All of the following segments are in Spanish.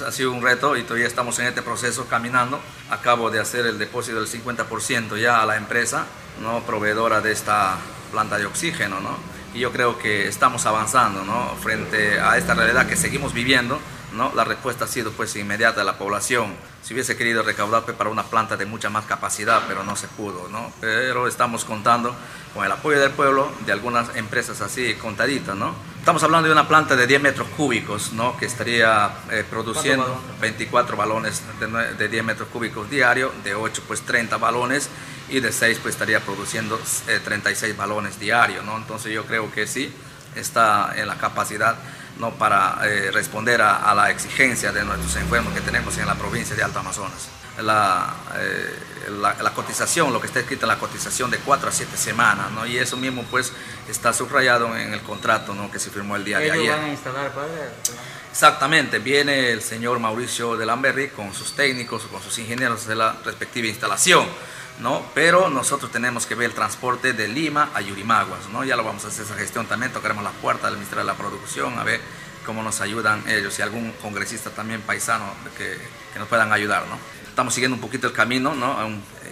ha sido un reto y todavía estamos en este proceso caminando. Acabo de hacer el depósito del 50% ya a la empresa, ¿no? proveedora de esta planta de oxígeno, ¿no? Y yo creo que estamos avanzando, ¿no? Frente a esta realidad que seguimos viviendo, ¿no? La respuesta ha sido pues inmediata de la población. Si hubiese querido recaudar pues, para una planta de mucha más capacidad, pero no se pudo, ¿no? Pero estamos contando con el apoyo del pueblo, de algunas empresas así contaditas, ¿no? Estamos hablando de una planta de 10 metros cúbicos, ¿no? Que estaría eh, produciendo 24 balones de, de 10 metros cúbicos diario, de 8 pues 30 balones y de 6 pues estaría produciendo 36 eh, balones diarios, ¿no? Entonces yo creo que sí está en la capacidad ¿no? para eh, responder a, la exigencia de nuestros enfermos que tenemos en la provincia de Alto Amazonas. La, la, cotización, lo que está escrito en la cotización de 4 a 7 semanas, ¿no? y eso mismo pues está subrayado en el contrato ¿no? que se firmó el día de ayer. van a instalar, padre? Exactamente, viene el señor Mauricio de Lamberri con sus técnicos, con sus ingenieros de la respectiva instalación. ¿no? Pero nosotros tenemos que ver el transporte de Lima a Yurimaguas, ¿no? Ya lo vamos a hacer esa gestión también, tocaremos la puerta del Ministerio de la Producción a ver cómo nos ayudan ellos y algún congresista también paisano que, que nos puedan ayudar, ¿no? Estamos siguiendo un poquito el camino, ¿no?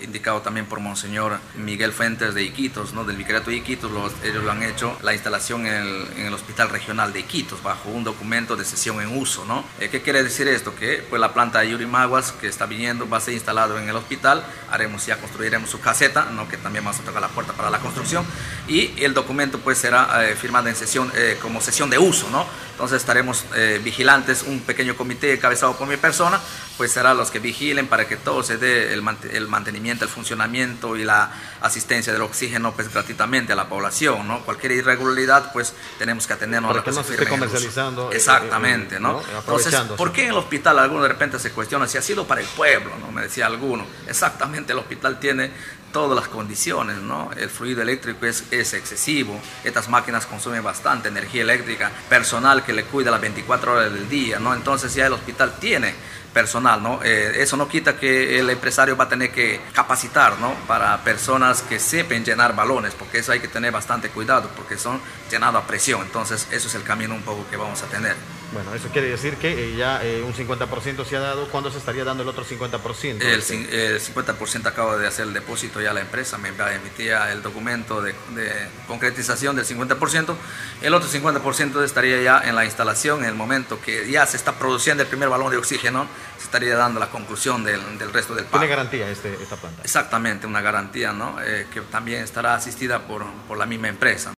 Indicado también por Monseñor Miguel Fuentes de Iquitos, ¿no? del Vicariato de Iquitos, ellos lo han hecho, la instalación en el, Hospital Regional de Iquitos, bajo un documento de sesión en uso. ¿no? Eh, ¿Qué quiere decir esto? Que pues, la planta de Yurimaguas que está viniendo va a ser instalado en el hospital, haremos ya construiremos su caseta, ¿no? que también vamos a tocar la puerta para la construcción, y el documento pues será eh, firmado en sesión, eh, como sesión de uso. ¿no? Entonces estaremos vigilantes, un pequeño comité encabezado por mi persona, pues será los que vigilen para que todo se dé el, el mantenimiento el funcionamiento y la asistencia del oxígeno pues gratuitamente a la población, ¿no? Cualquier irregularidad pues tenemos que atendernos Para que no se esté comercializando. Eh, Exactamente, eh, ¿no? Entonces, ¿por qué en el hospital alguno de repente se cuestiona si ha sido para el pueblo, ¿no? Me decía alguno. Exactamente, el hospital tiene todas las condiciones, ¿no? El fluido eléctrico es, es, excesivo, estas máquinas consumen bastante energía eléctrica, personal que le cuida las 24 horas del día, ¿no? Entonces ya el hospital tiene personal, ¿no? Eh, eso no quita que el empresario va a tener que capacitar, ¿no? Para personas que sepan llenar balones, porque eso hay que tener bastante cuidado, porque son llenados a presión, entonces eso es el camino un poco que vamos a tener. Bueno, eso quiere decir que eh, ya eh, un 50% se ha dado. ¿Cuándo se estaría dando el otro 50%? El, 50% acaba de hacer el depósito ya la empresa, me emitía el documento de, concretización del 50%. El otro 50% estaría ya en la instalación, en el momento que ya se está produciendo el primer balón de oxígeno, se estaría dando la conclusión del, resto del pago. ¿Tiene garantía este, esta planta? Exactamente, una garantía ¿no? Eh, que también estará asistida por, por la misma empresa.